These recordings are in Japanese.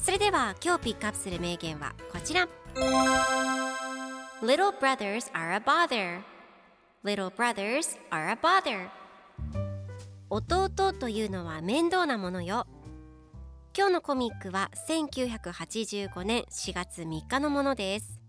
それでは今日ピックアップする名言はこちら。Little brothers are a bother. Little brothers are a bother. 弟というのは面倒なものよ。今日のコミックは1985年4月3日のものです。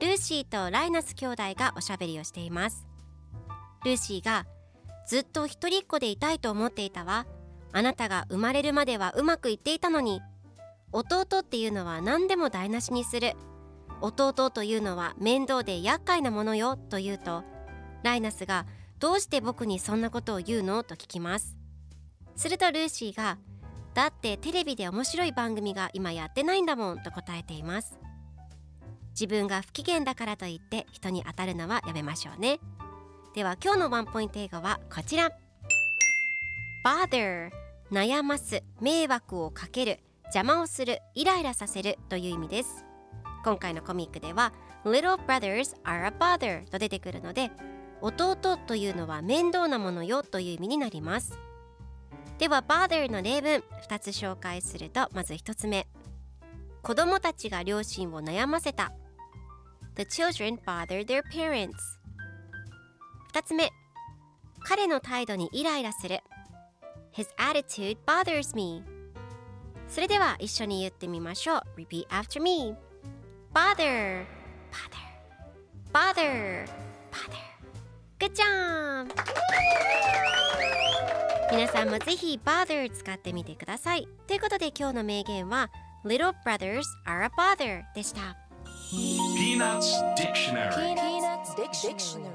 ルーシーとライナス兄弟がおしゃべりをしています。ルーシーがずっと一人っ子でいたいと思っていたわ。あなたが生まれるまではうまくいっていたのに弟っていうのは何でも台無しにする。弟というのは面倒で厄介なものよと言うとライナスがどうして僕にそんなことを言うのと聞きます。するとルーシーがだってテレビで面白い番組が今やってないんだもんと答えています。自分が不機嫌だからといって人に当たるのはやめましょうね。では今日のワンポイント英語はこちら。Bother 悩ます迷惑をかける。邪魔をするイライラさせるという意味です。今回のコミックでは Little brothers are a bother と出てくるので弟というのは面倒なものよという意味になります。では bother の例文2つ紹介するとまず1つ目。子供たちが両親を悩ませた。The children bother their parents 2つ目。彼の態度にイライラする。His attitude bothers me それでは一緒に言ってみましょう Repeat after me Bother Bother Bother Bother Good job! 皆さんもぜひ bother 使ってみてくださいということで今日の名言は Little brothers are a bother でした Peanuts Dictionary Peanuts Dictionary